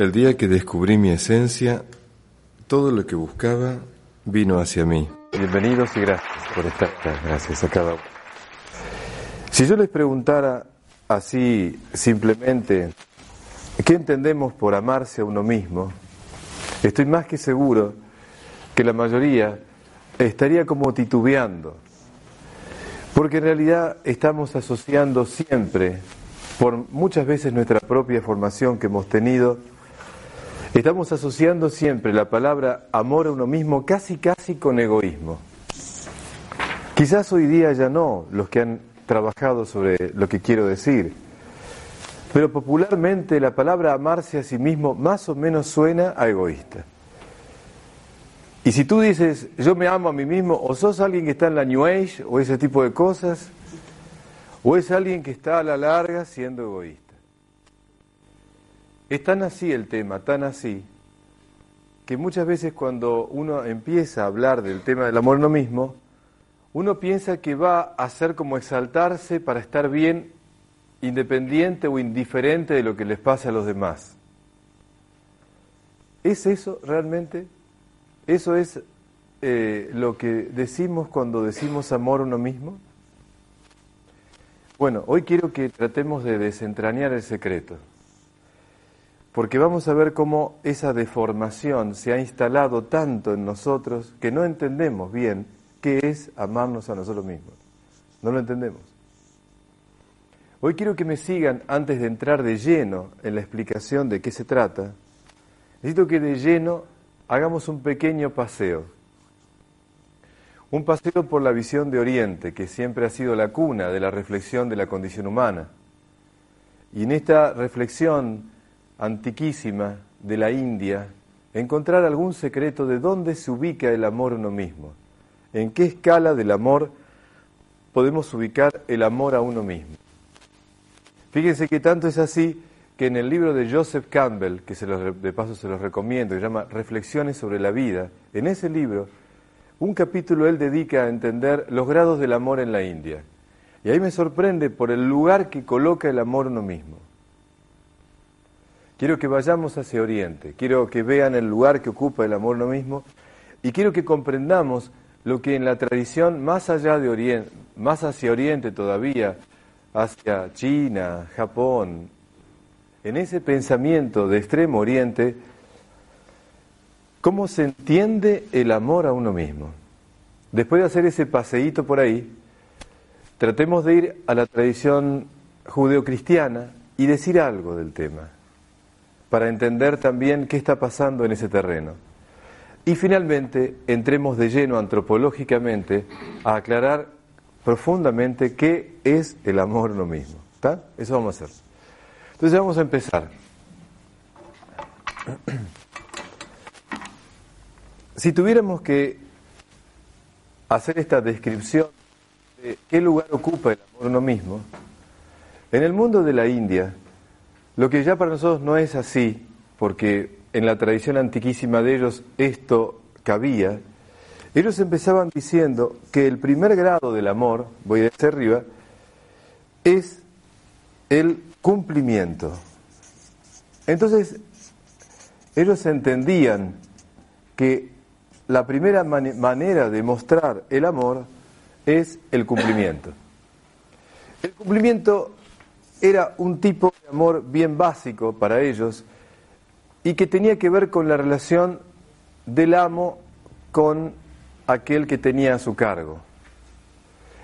El día que descubrí mi esencia, todo lo que buscaba vino hacia mí. Bienvenidos y gracias por estar. Gracias a cada uno. Si yo les preguntara así simplemente, ¿qué entendemos por amarse a uno mismo? Estoy más que seguro que la mayoría estaría como titubeando, porque en realidad estamos asociando siempre, por muchas veces nuestra propia formación que hemos tenido, estamos asociando siempre la palabra amor a uno mismo casi casi con egoísmo. Quizás hoy día ya no los que han trabajado sobre lo que quiero decir, pero popularmente la palabra amarse a sí mismo más o menos suena a egoísta. Y si tú dices, yo me amo a mí mismo, o sos alguien que está en la New Age, o ese tipo de cosas, o es alguien que está a la larga siendo egoísta. Es tan así el tema, tan así, que muchas veces cuando uno empieza a hablar del tema del amor no mismo, uno piensa que va a ser como exaltarse para estar bien independiente o indiferente de lo que les pasa a los demás. ¿Es eso realmente? ¿Eso es eh, lo que decimos cuando decimos amor a uno mismo? Bueno, hoy quiero que tratemos de desentrañar el secreto, porque vamos a ver cómo esa deformación se ha instalado tanto en nosotros que no entendemos bien qué es amarnos a nosotros mismos. No lo entendemos. Hoy quiero que me sigan antes de entrar de lleno en la explicación de qué se trata. Necesito que de lleno hagamos un pequeño paseo. Un paseo por la visión de Oriente, que siempre ha sido la cuna de la reflexión de la condición humana. Y en esta reflexión antiquísima de la India, encontrar algún secreto de dónde se ubica el amor uno mismo, en qué escala del amor podemos ubicar el amor a uno mismo. Fíjense que tanto es así que en el libro de Joseph Campbell, que se los, de paso se los recomiendo, que se llama Reflexiones sobre la vida, en ese libro, un capítulo él dedica a entender los grados del amor en la India. Y ahí me sorprende por el lugar que coloca el amor uno mismo. Quiero que vayamos hacia Oriente, quiero que vean el lugar que ocupa el amor uno mismo. Y quiero que comprendamos lo que en la tradición más allá de Oriente, más hacia Oriente todavía, hacia China, Japón, en ese pensamiento de extremo oriente, cómo se entiende el amor a uno mismo. Después de hacer ese paseíto por ahí, tratemos de ir a la tradición judeocristiana y decir algo del tema, para entender también qué está pasando en ese terreno. Y finalmente entremos de lleno antropológicamente a aclarar profundamente qué es el amor uno mismo. ¿Está? Eso vamos a hacer. Entonces vamos a empezar. Si tuviéramos que hacer esta descripción de qué lugar ocupa el amor uno mismo, en el mundo de la India, lo que ya para nosotros no es así, porque en la tradición antiquísima de ellos esto cabía, ellos empezaban diciendo que el primer grado del amor, voy desde arriba, es el cumplimiento. Entonces, ellos entendían que la primera manera de mostrar el amor es el cumplimiento. El cumplimiento era un tipo de amor bien básico para ellos y que tenía que ver con la relación del amo con aquel que tenía a su cargo.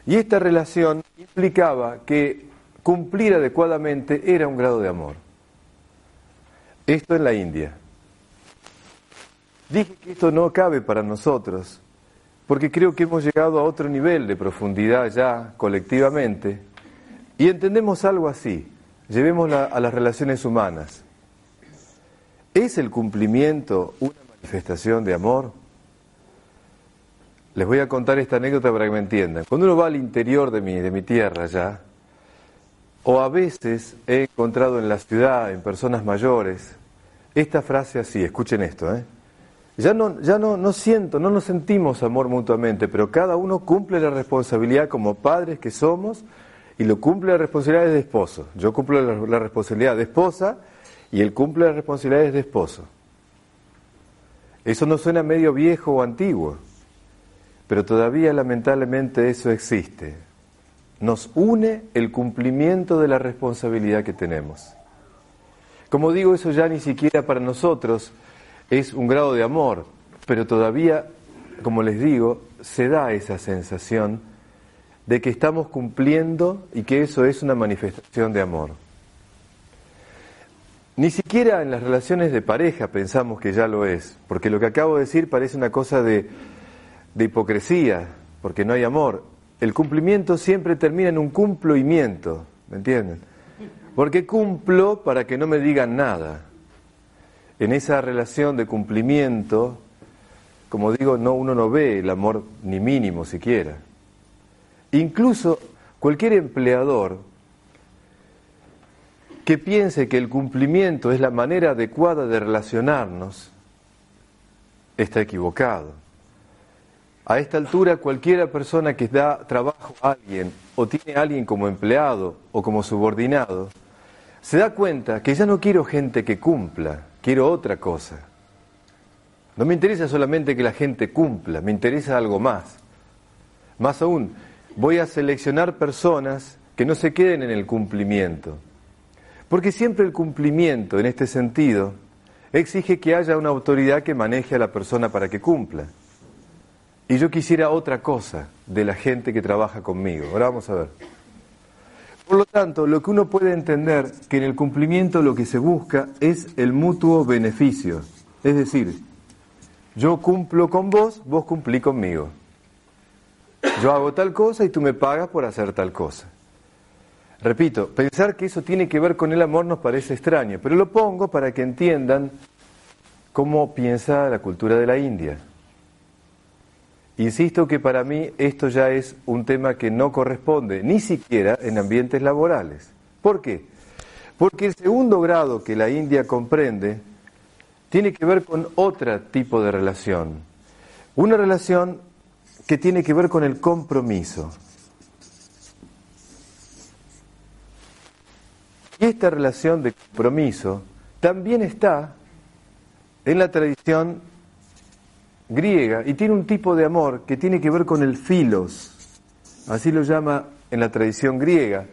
Y esta relación implicaba que cumplir adecuadamente era un grado de amor. Esto en la India. Dije que esto no cabe para nosotros, porque creo que hemos llegado a otro nivel de profundidad ya colectivamente y entendemos algo así, llevémosla a las relaciones humanas. ¿Es el cumplimiento una manifestación de amor? Les voy a contar esta anécdota para que me entiendan. Cuando uno va al interior de mi, de mi tierra ya, o a veces he encontrado en la ciudad, en personas mayores, esta frase así, escuchen esto, ¿eh? Ya no, ya no, no siento, no nos sentimos amor mutuamente, pero cada uno cumple la responsabilidad como padres que somos y lo cumple la responsabilidad de esposo. Yo cumplo la, la responsabilidad de esposa y él cumple las responsabilidades de esposo. Eso no suena medio viejo o antiguo, pero todavía lamentablemente eso existe. Nos une el cumplimiento de la responsabilidad que tenemos. Como digo, eso ya ni siquiera para nosotros es un grado de amor, pero todavía, como les digo, se da esa sensación de que estamos cumpliendo y que eso es una manifestación de amor. Ni siquiera en las relaciones de pareja pensamos que ya lo es, porque lo que acabo de decir parece una cosa de, de hipocresía, porque no hay amor. El cumplimiento siempre termina en un cumplimiento, ¿me entienden? Porque cumplo para que no me digan nada. En esa relación de cumplimiento, como digo, no, uno no ve el amor ni mínimo siquiera. Incluso cualquier empleador que piense que el cumplimiento es la manera adecuada de relacionarnos, está equivocado. A esta altura, cualquiera persona que da trabajo a alguien o tiene a alguien como empleado o como subordinado, se da cuenta que ya no quiero gente que cumpla, quiero otra cosa. No me interesa solamente que la gente cumpla, me interesa algo más. Más aún, voy a seleccionar personas que no se queden en el cumplimiento, porque siempre el cumplimiento, en este sentido, exige que haya una autoridad que maneje a la persona para que cumpla. Y yo quisiera otra cosa de la gente que trabaja conmigo. Ahora vamos a ver. Por lo tanto, lo que uno puede entender que en el cumplimiento lo que se busca es el mutuo beneficio. Es decir, yo cumplo con vos, vos cumplí conmigo. Yo hago tal cosa y tú me pagas por hacer tal cosa. Repito, pensar que eso tiene que ver con el amor nos parece extraño, pero lo pongo para que entiendan cómo piensa la cultura de la India. Insisto que para mí esto ya es un tema que no corresponde ni siquiera en ambientes laborales. ¿Por qué? Porque el segundo grado que la India comprende tiene que ver con otro tipo de relación. Una relación que tiene que ver con el compromiso. Y esta relación de compromiso también está en la tradición griega y tiene un tipo de amor que tiene que ver con el filos, así lo llama en la tradición griega.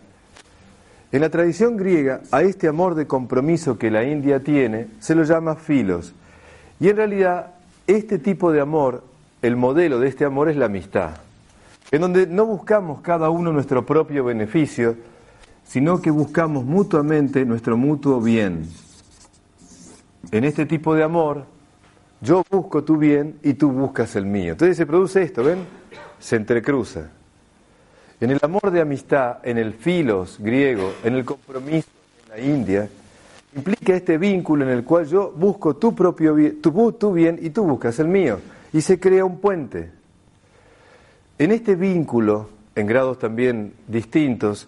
En la tradición griega a este amor de compromiso que la India tiene se lo llama filos. Y en realidad este tipo de amor, el modelo de este amor es la amistad, en donde no buscamos cada uno nuestro propio beneficio, sino que buscamos mutuamente nuestro mutuo bien. En este tipo de amor, yo busco tu bien y tú buscas el mío. Entonces se produce esto, ¿ven? Se entrecruza. En el amor de amistad, en el filos griego, en el compromiso en la India, implica este vínculo en el cual yo busco tu propio bien, tu, tu bien y tú buscas el mío. Y se crea un puente. En este vínculo, en grados también distintos,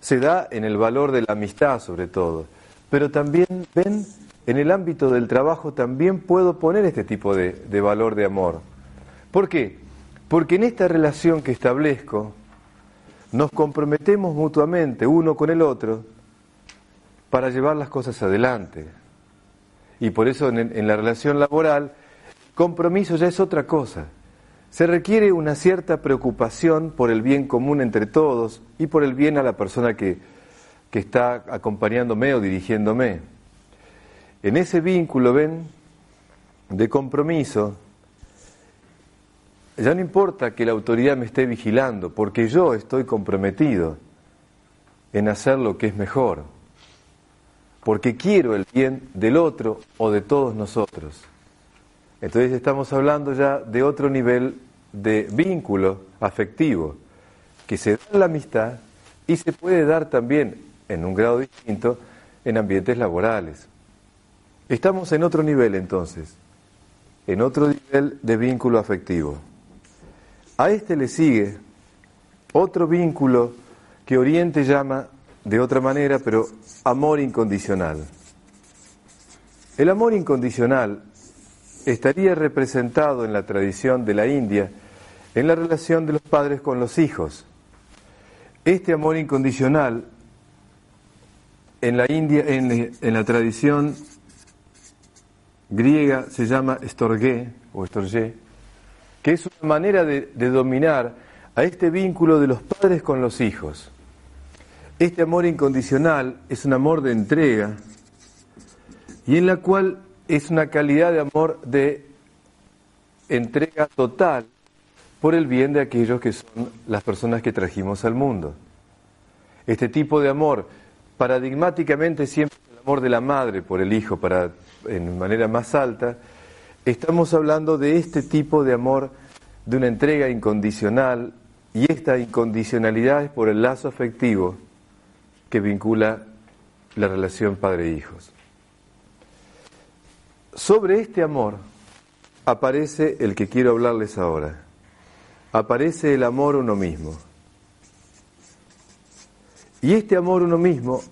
se da en el valor de la amistad sobre todo, pero también, ven, en el ámbito del trabajo también puedo poner este tipo de, de valor de amor. ¿Por qué? Porque en esta relación que establezco, nos comprometemos mutuamente uno con el otro para llevar las cosas adelante. Y por eso en, en la relación laboral, compromiso ya es otra cosa. Se requiere una cierta preocupación por el bien común entre todos y por el bien a la persona que, que está acompañándome o dirigiéndome. En ese vínculo, ven, de compromiso, ya no importa que la autoridad me esté vigilando, porque yo estoy comprometido en hacer lo que es mejor, porque quiero el bien del otro o de todos nosotros. Entonces estamos hablando ya de otro nivel de vínculo afectivo que se da en la amistad y se puede dar también en un grado distinto en ambientes laborales. Estamos en otro nivel entonces, en otro nivel de vínculo afectivo. A este le sigue otro vínculo que Oriente llama de otra manera, pero amor incondicional. El amor incondicional estaría representado en la tradición de la India en la relación de los padres con los hijos. Este amor incondicional en la India, en, la tradición griega se llama estorgé o estorgé, que es una manera de dominar a este vínculo de los padres con los hijos. Este amor incondicional es un amor de entrega y en la cual es una calidad de amor de entrega total por el bien de aquellos que son las personas que trajimos al mundo. Este tipo de amor, paradigmáticamente siempre el amor de la madre por el hijo, para en manera más alta, estamos hablando de este tipo de amor de una entrega incondicional y esta incondicionalidad es por el lazo afectivo que vincula la relación padre-hijos. Sobre este amor aparece el que quiero hablarles ahora. Aparece el amor uno mismo. Y este amor uno mismo,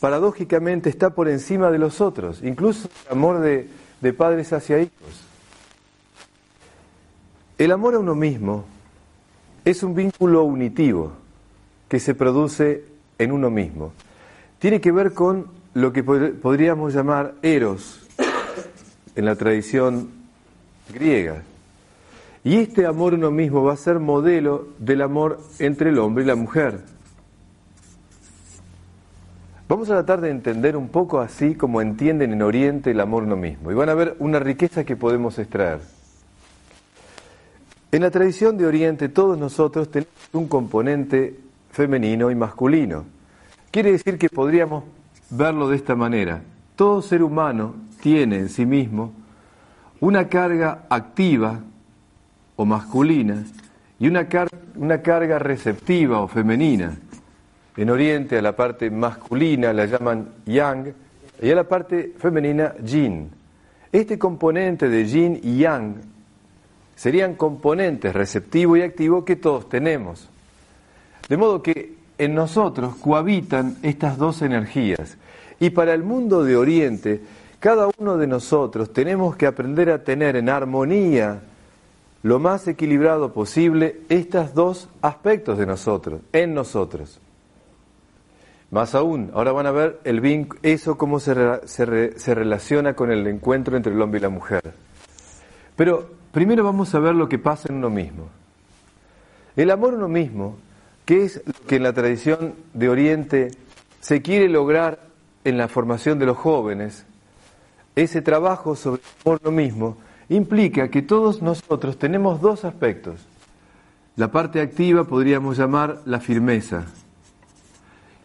paradójicamente, está por encima de los otros, incluso el amor de, de padres hacia hijos. El amor a uno mismo es un vínculo unitivo que se produce en uno mismo. Tiene que ver con lo que podríamos llamar eros, en la tradición griega. Y este amor uno mismo va a ser modelo del amor entre el hombre y la mujer. Vamos a tratar de entender un poco así como entienden en Oriente el amor uno mismo. Y van a ver una riqueza que podemos extraer. En la tradición de Oriente todos nosotros tenemos un componente femenino y masculino. Quiere decir que podríamos verlo de esta manera. Todo ser humano tiene en sí mismo una carga activa o masculina y una, una carga receptiva o femenina. En Oriente a la parte masculina la llaman yang y a la parte femenina yin. Este componente de yin y yang serían componentes receptivo y activo que todos tenemos. De modo que en nosotros cohabitan estas dos energías. Y para el mundo de Oriente, cada uno de nosotros tenemos que aprender a tener en armonía lo más equilibrado posible estos dos aspectos de nosotros, en nosotros. Más aún, ahora van a ver el eso cómo se, se relaciona con el encuentro entre el hombre y la mujer. Pero primero vamos a ver lo que pasa en uno mismo. El amor a uno mismo, que es lo que en la tradición de Oriente se quiere lograr en la formación de los jóvenes, ese trabajo sobre lo mismo implica que todos nosotros tenemos dos aspectos. La parte activa podríamos llamar la firmeza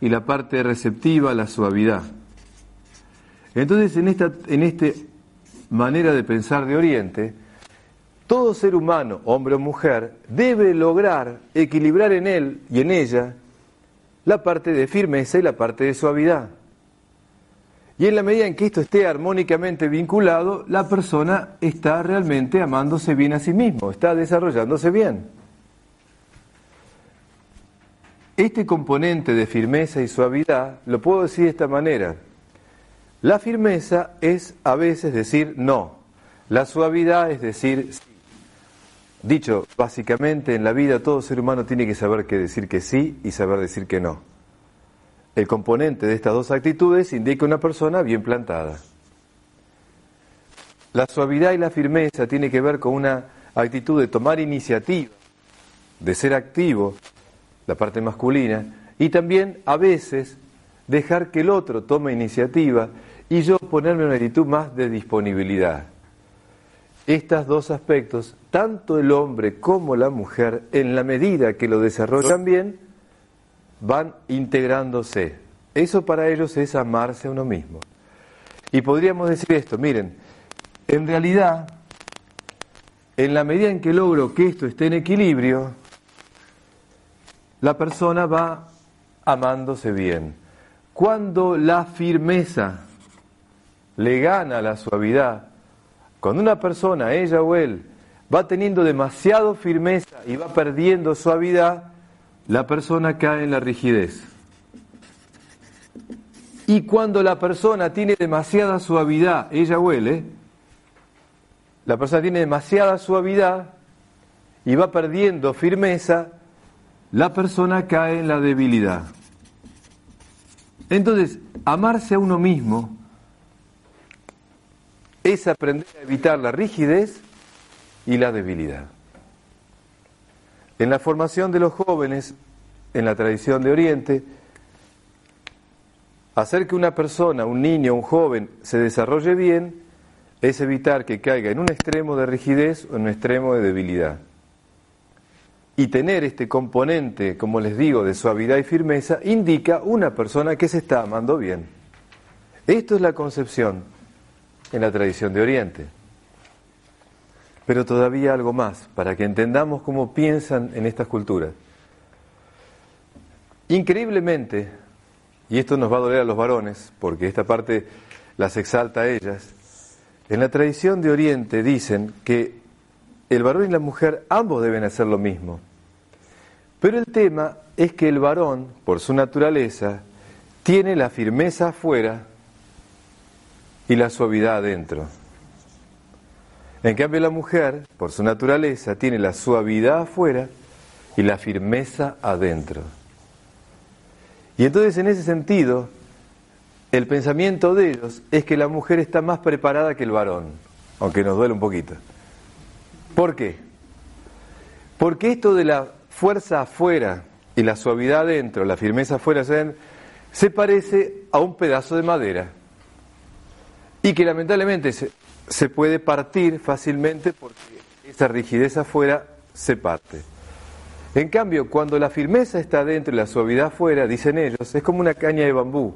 y la parte receptiva la suavidad. Entonces, en esta en este manera de pensar de Oriente, todo ser humano, hombre o mujer, debe lograr equilibrar en él y en ella la parte de firmeza y la parte de suavidad. Y en la medida en que esto esté armónicamente vinculado, la persona está realmente amándose bien a sí mismo, está desarrollándose bien. Este componente de firmeza y suavidad lo puedo decir de esta manera. La firmeza es a veces decir no, la suavidad es decir sí. Dicho básicamente, en la vida todo ser humano tiene que saber que decir que sí y saber decir que no. El componente de estas dos actitudes indica una persona bien plantada. La suavidad y la firmeza tiene que ver con una actitud de tomar iniciativa, de ser activo, la parte masculina, y también a veces dejar que el otro tome iniciativa y yo ponerme una actitud más de disponibilidad. Estos dos aspectos, tanto el hombre como la mujer, en la medida que lo desarrollan bien, van integrándose. Eso para ellos es amarse a uno mismo. Y podríamos decir esto, miren, en realidad, en la medida en que logro que esto esté en equilibrio, la persona va amándose bien. Cuando la firmeza le gana la suavidad, cuando una persona, ella o él, va teniendo demasiado firmeza y va perdiendo suavidad, la persona cae en la rigidez. Y cuando la persona tiene demasiada suavidad, ella huele, la persona tiene demasiada suavidad y va perdiendo firmeza, la persona cae en la debilidad. Entonces, amarse a uno mismo es aprender a evitar la rigidez y la debilidad. En la formación de los jóvenes, en la tradición de Oriente, hacer que una persona, un niño, un joven, se desarrolle bien es evitar que caiga en un extremo de rigidez o en un extremo de debilidad. Y tener este componente, como les digo, de suavidad y firmeza, indica una persona que se está amando bien. Esto es la concepción en la tradición de Oriente. Pero todavía algo más, para que entendamos cómo piensan en estas culturas. Increíblemente, y esto nos va a doler a los varones, porque esta parte las exalta a ellas, en la tradición de Oriente dicen que el varón y la mujer ambos deben hacer lo mismo. Pero el tema es que el varón, por su naturaleza, tiene la firmeza afuera y la suavidad adentro. En cambio la mujer, por su naturaleza, tiene la suavidad afuera y la firmeza adentro. Y entonces en ese sentido, el pensamiento de ellos es que la mujer está más preparada que el varón, aunque nos duele un poquito. ¿Por qué? Porque esto de la fuerza afuera y la suavidad adentro, la firmeza afuera, se parece a un pedazo de madera y que lamentablemente se, puede partir fácilmente porque esa rigidez afuera se parte. En cambio, cuando la firmeza está dentro y la suavidad afuera, dicen ellos, es como una caña de bambú.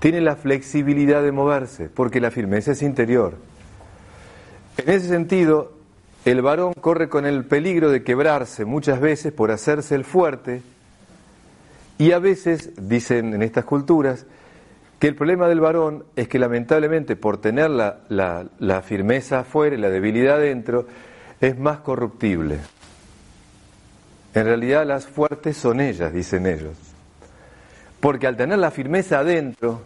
Tiene la flexibilidad de moverse, porque la firmeza es interior. En ese sentido, el varón corre con el peligro de quebrarse muchas veces por hacerse el fuerte y a veces, dicen en estas culturas, que el problema del varón es que lamentablemente por tener la, la firmeza afuera y la debilidad adentro, es más corruptible. En realidad las fuertes son ellas, dicen ellos. Porque al tener la firmeza adentro,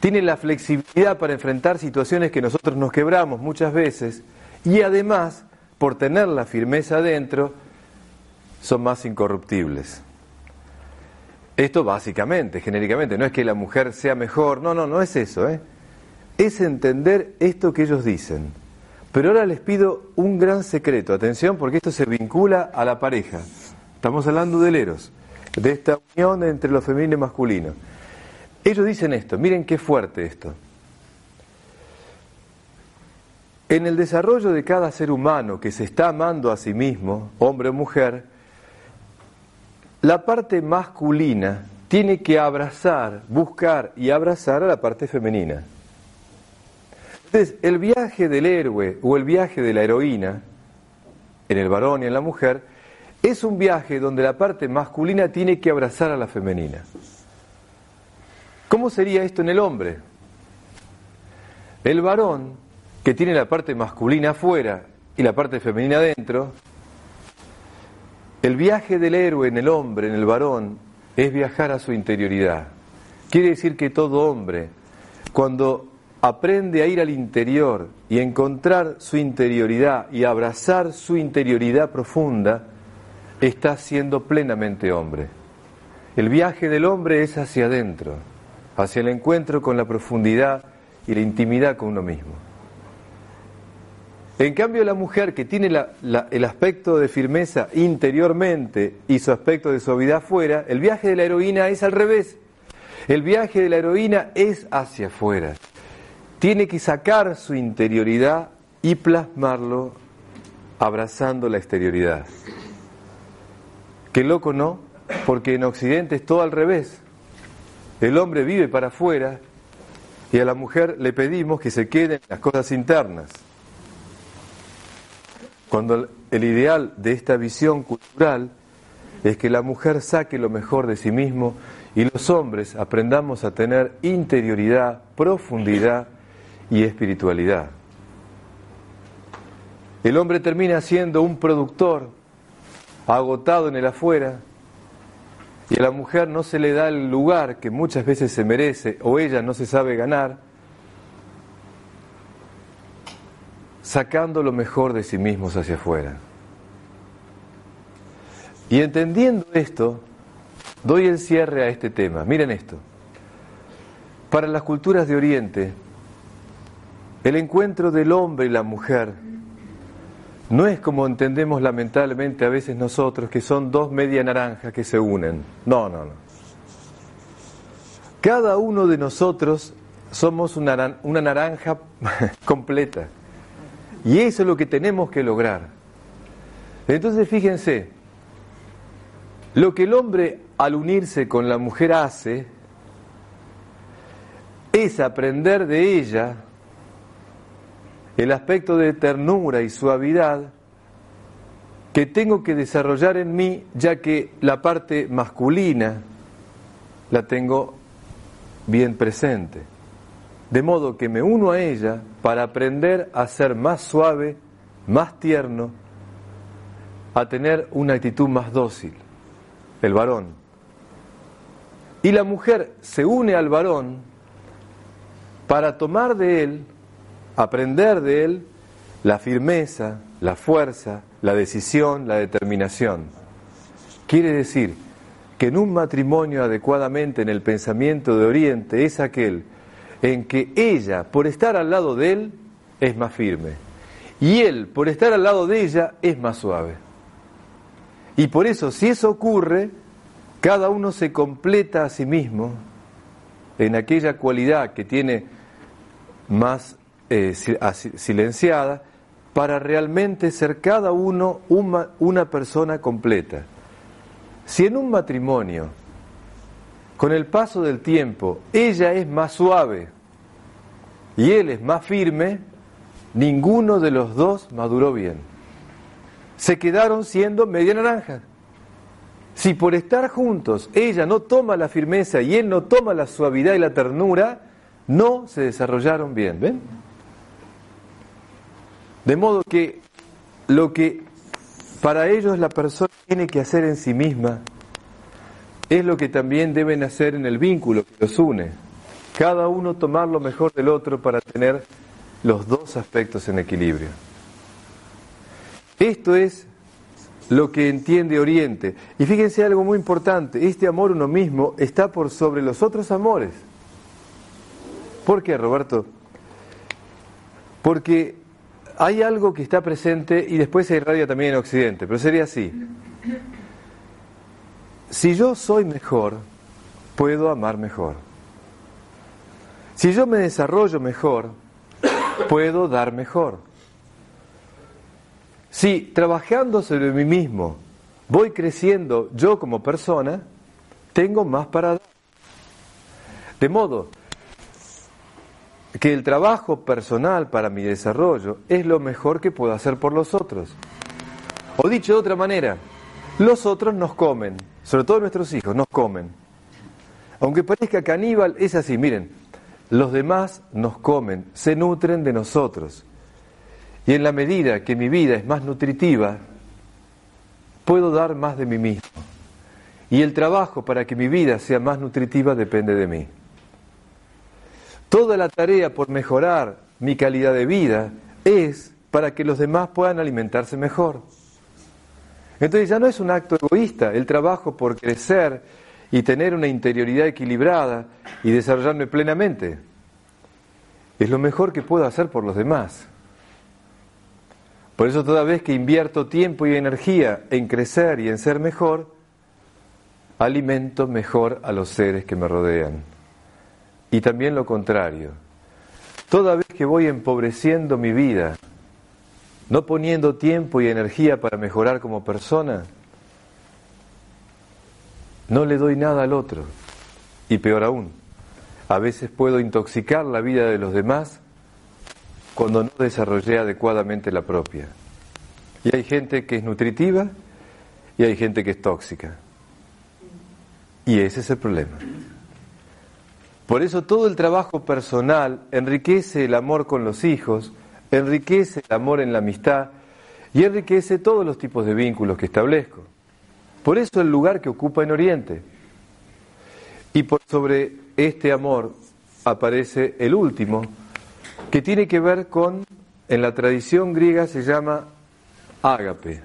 tienen la flexibilidad para enfrentar situaciones que nosotros nos quebramos muchas veces y además, por tener la firmeza adentro, son más incorruptibles. Esto básicamente, genéricamente, no es que la mujer sea mejor, no, no, no es eso, ¿eh? es entender esto que ellos dicen. Pero ahora les pido un gran secreto, atención, porque esto se vincula a la pareja. Estamos hablando del eros, de esta unión entre lo femenino y masculino. Ellos dicen esto, miren qué fuerte esto. En el desarrollo de cada ser humano que se está amando a sí mismo, hombre o mujer, la parte masculina tiene que abrazar, buscar y abrazar a la parte femenina. Entonces, el viaje del héroe o el viaje de la heroína, en el varón y en la mujer, es un viaje donde la parte masculina tiene que abrazar a la femenina. ¿Cómo sería esto en el hombre? El varón, que tiene la parte masculina afuera y la parte femenina adentro, el viaje del héroe en el hombre, en el varón, es viajar a su interioridad. Quiere decir que todo hombre, cuando aprende a ir al interior y encontrar su interioridad y abrazar su interioridad profunda, está siendo plenamente hombre. El viaje del hombre es hacia adentro, hacia el encuentro con la profundidad y la intimidad con uno mismo. En cambio, la mujer que tiene el aspecto de firmeza interiormente y su aspecto de suavidad fuera, el viaje de la heroína es al revés. El viaje de la heroína es hacia afuera tiene que sacar su interioridad y plasmarlo abrazando la exterioridad. Qué loco, ¿no? Porque en Occidente es todo al revés. El hombre vive para afuera y a la mujer le pedimos que se queden las cosas internas. Cuando el ideal de esta visión cultural es que la mujer saque lo mejor de sí mismo y los hombres aprendamos a tener interioridad, profundidad y espiritualidad. El hombre termina siendo un productor agotado en el afuera y a la mujer no se le da el lugar que muchas veces se merece o ella no se sabe ganar, sacando lo mejor de sí mismos hacia afuera. Y entendiendo esto, doy el cierre a este tema. Miren esto. Para las culturas de Oriente, el encuentro del hombre y la mujer no es como entendemos lamentablemente a veces nosotros, que son dos media naranjas que se unen. No, no, no. Cada uno de nosotros somos una, una naranja completa. Y eso es lo que tenemos que lograr. Entonces fíjense, lo que el hombre al unirse con la mujer hace es aprender de ella el aspecto de ternura y suavidad que tengo que desarrollar en mí, ya que la parte masculina la tengo bien presente. De modo que me uno a ella para aprender a ser más suave, más tierno, a tener una actitud más dócil, el varón. Y la mujer se une al varón para tomar de él aprender de él la firmeza, la fuerza, la decisión, la determinación. Quiere decir que en un matrimonio adecuadamente en el pensamiento de Oriente es aquel en que ella, por estar al lado de él, es más firme. Y él, por estar al lado de ella, es más suave. Y por eso, si eso ocurre, cada uno se completa a sí mismo en aquella cualidad que tiene más eh, silenciada para realmente ser cada uno una persona completa. Si en un matrimonio, con el paso del tiempo, ella es más suave y él es más firme, ninguno de los dos maduró bien. Se quedaron siendo media naranja. Si por estar juntos ella no toma la firmeza y él no toma la suavidad y la ternura, no se desarrollaron bien. ¿Ven? De modo que lo que para ellos la persona tiene que hacer en sí misma es lo que también deben hacer en el vínculo que los une. Cada uno tomar lo mejor del otro para tener los dos aspectos en equilibrio. Esto es lo que entiende Oriente. Y fíjense algo muy importante, este amor uno mismo está por sobre los otros amores. ¿Por qué, Roberto? Porque hay algo que está presente y después se irradia también en Occidente, pero sería así. Si yo soy mejor, puedo amar mejor. Si yo me desarrollo mejor, puedo dar mejor. Si trabajando sobre mí mismo voy creciendo yo como persona, tengo más para dar. De modo que el trabajo personal para mi desarrollo es lo mejor que puedo hacer por los otros. O dicho de otra manera, los otros nos comen, sobre todo nuestros hijos, nos comen. Aunque parezca caníbal, es así, miren, los demás nos comen, se nutren de nosotros. Y en la medida que mi vida es más nutritiva, puedo dar más de mí mismo. Y el trabajo para que mi vida sea más nutritiva depende de mí. Toda la tarea por mejorar mi calidad de vida es para que los demás puedan alimentarse mejor. Entonces ya no es un acto egoísta el trabajo por crecer y tener una interioridad equilibrada y desarrollarme plenamente. Es lo mejor que puedo hacer por los demás. Por eso toda vez que invierto tiempo y energía en crecer y en ser mejor, alimento mejor a los seres que me rodean y también lo contrario. Toda vez que voy empobreciendo mi vida, no poniendo tiempo y energía para mejorar como persona, no le doy nada al otro. Y peor aún, a veces puedo intoxicar la vida de los demás cuando no desarrollé adecuadamente la propia. Y hay gente que es nutritiva y hay gente que es tóxica. Y ese es el problema. Por eso todo el trabajo personal enriquece el amor con los hijos, enriquece el amor en la amistad y enriquece todos los tipos de vínculos que establezco. Por eso el lugar que ocupa en Oriente. Y por sobre este amor aparece el último, que tiene que ver con, en la tradición griega se llama ágape.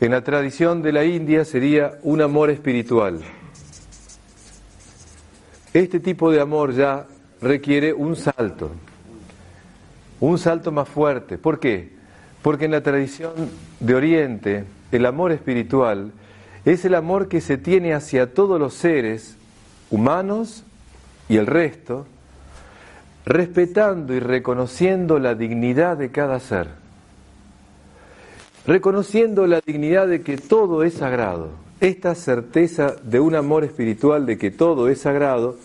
En la tradición de la India sería un amor espiritual. Este tipo de amor ya requiere un salto, un salto más fuerte. ¿Por qué? Porque en la tradición de Oriente el amor espiritual es el amor que se tiene hacia todos los seres humanos y el resto, respetando y reconociendo la dignidad de cada ser, reconociendo la dignidad de que todo es sagrado, esta certeza de un amor espiritual de que todo es sagrado,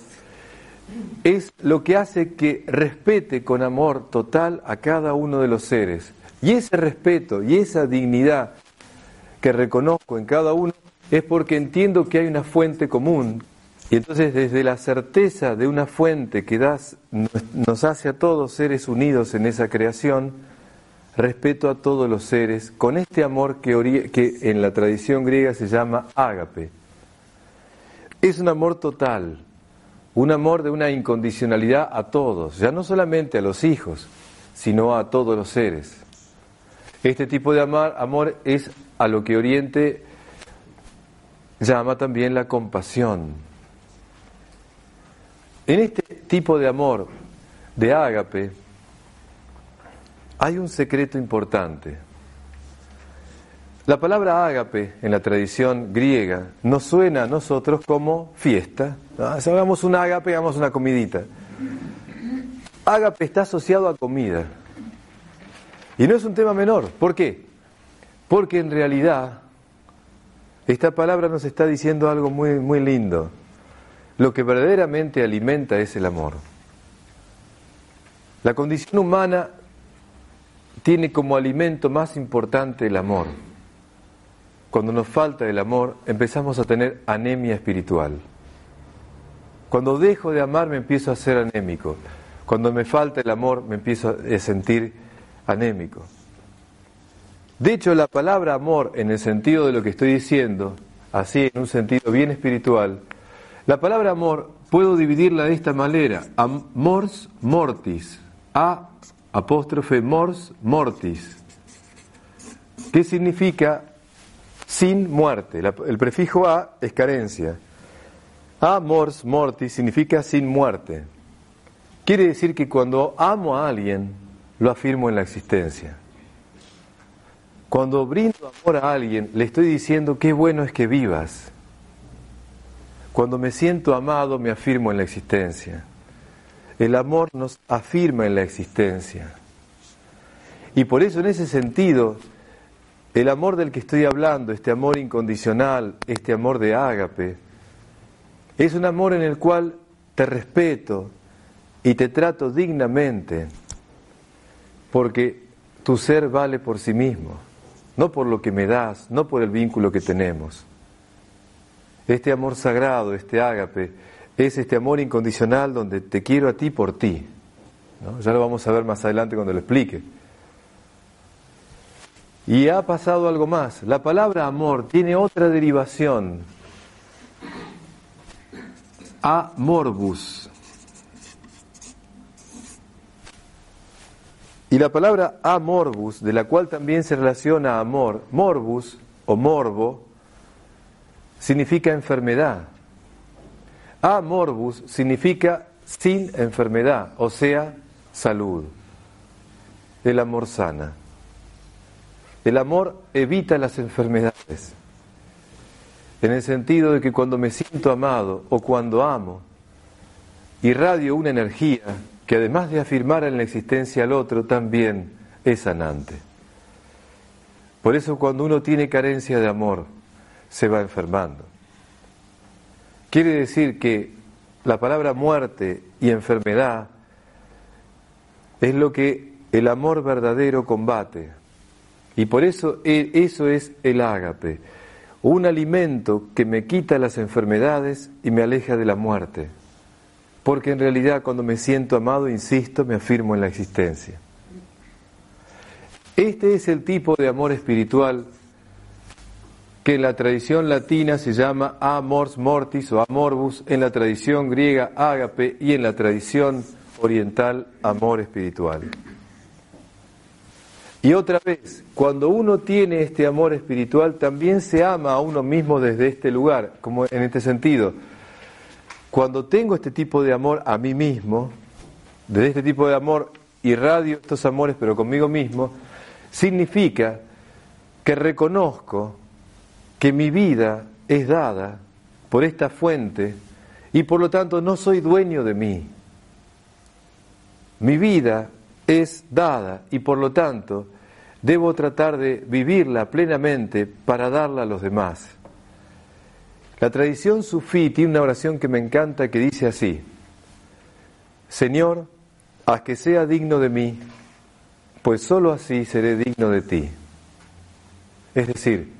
es lo que hace que respete con amor total a cada uno de los seres. Y ese respeto y esa dignidad que reconozco en cada uno es porque entiendo que hay una fuente común. Y entonces desde la certeza de una fuente que nos hace a todos seres unidos en esa creación, respeto a todos los seres con este amor que, que en la tradición griega se llama ágape. Es un amor total, un amor de una incondicionalidad a todos, ya no solamente a los hijos, sino a todos los seres. Este tipo de amor, es a lo que Oriente llama también la compasión. En este tipo de amor, de ágape, hay un secreto importante. La palabra ágape en la tradición griega nos suena a nosotros como fiesta. Si hagamos un ágape, hagamos una comidita. Ágape está asociado a comida. Y no es un tema menor. ¿Por qué? Porque en realidad esta palabra nos está diciendo algo muy, muy lindo. Lo que verdaderamente alimenta es el amor. La condición humana tiene como alimento más importante el amor. Cuando nos falta el amor, empezamos a tener anemia espiritual. Cuando dejo de amar, me empiezo a ser anémico. Cuando me falta el amor, me empiezo a sentir anémico. De hecho, la palabra amor, en el sentido de lo que estoy diciendo, así en un sentido bien espiritual, la palabra amor puedo dividirla de esta manera, amors mortis, a apóstrofe mors mortis, que significa sin muerte. el prefijo a es carencia. Amors mortis significa sin muerte. Quiere decir que cuando amo a alguien, lo afirmo en la existencia. Cuando brindo amor a alguien, le estoy diciendo qué bueno es que vivas. Cuando me siento amado, me afirmo en la existencia. El amor nos afirma en la existencia. Y por eso en ese sentido, el amor del que estoy hablando, este amor incondicional, este amor de ágape, es un amor en el cual te respeto y te trato dignamente, porque tu ser vale por sí mismo no por lo que me das, no por el vínculo que tenemos. Este amor sagrado, este ágape, es este amor incondicional donde te quiero a ti por ti. Ya lo vamos a ver más adelante cuando lo explique. Y ha pasado algo más. La palabra amor tiene otra derivación. Amorbus. Y la palabra amorbus, de la cual también se relaciona amor, morbus o morbo, significa enfermedad. Amorbus significa sin enfermedad, o sea, salud. El amor sana. El amor evita las enfermedades. En el sentido de que cuando me siento amado o cuando amo, irradio una energía que además de afirmar en la existencia al otro, también es sanante. Por eso cuando uno tiene carencia de amor, se va enfermando. Quiere decir que la palabra muerte y enfermedad es lo que el amor verdadero combate. Y por eso e, eso es el ágape, un alimento que me quita las enfermedades y me aleja de la muerte. Porque en realidad cuando me siento amado, insisto, me afirmo en la existencia. Este es el tipo de amor espiritual que en la tradición latina se llama amors mortis o amorbus, en la tradición griega ágape y en la tradición oriental amor espiritual. Y otra vez, cuando uno tiene este amor espiritual, también se ama a uno mismo desde este lugar, como en este sentido. Cuando tengo este tipo de amor a mí mismo, desde este tipo de amor irradio estos amores, pero conmigo mismo, significa que reconozco que mi vida es dada por esta fuente y por lo tanto no soy dueño de mí. Mi vida es dada y por lo tanto debo tratar de vivirla plenamente para darla a los demás. La tradición sufí tiene una oración que me encanta que dice así, Señor, haz que sea digno de mí, pues sólo así seré digno de ti. Es decir,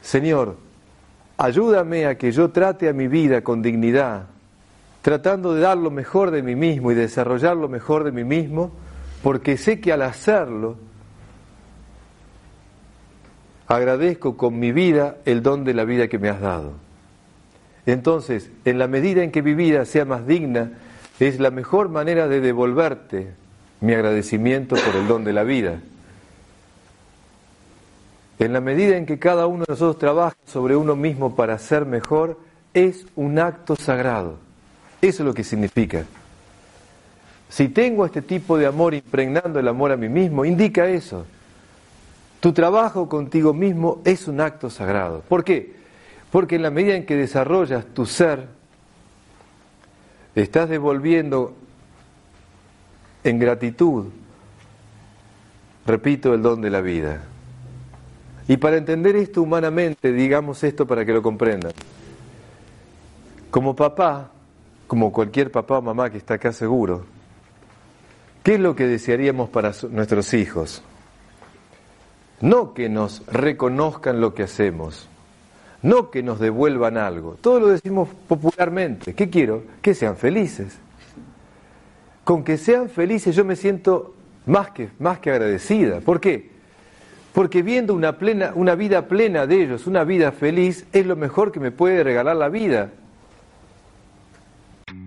Señor, ayúdame a que yo trate a mi vida con dignidad, tratando de dar lo mejor de mí mismo y desarrollar lo mejor de mí mismo, porque sé que al hacerlo, agradezco con mi vida el don de la vida que me has dado. Entonces, en la medida en que mi vida sea más digna, es la mejor manera de devolverte mi agradecimiento por el don de la vida. En la medida en que cada uno de nosotros trabaja sobre uno mismo para ser mejor, es un acto sagrado. Eso es lo que significa. Si tengo este tipo de amor impregnando el amor a mí mismo, indica eso. Tu trabajo contigo mismo es un acto sagrado. ¿Por qué? Porque en la medida en que desarrollas tu ser, estás devolviendo en gratitud, repito, el don de la vida. Y para entender esto humanamente, digamos esto para que lo comprendan. Como papá, como cualquier papá o mamá que está acá seguro, ¿Qué es lo que desearíamos para nuestros hijos? No que nos reconozcan lo que hacemos, no que nos devuelvan algo. Todo lo decimos popularmente. ¿Qué quiero? Que sean felices. Con que sean felices yo me siento más que, más que agradecida. ¿Por qué? Porque viendo una, plena, una vida plena de ellos, una vida feliz, es lo mejor que me puede regalar la vida.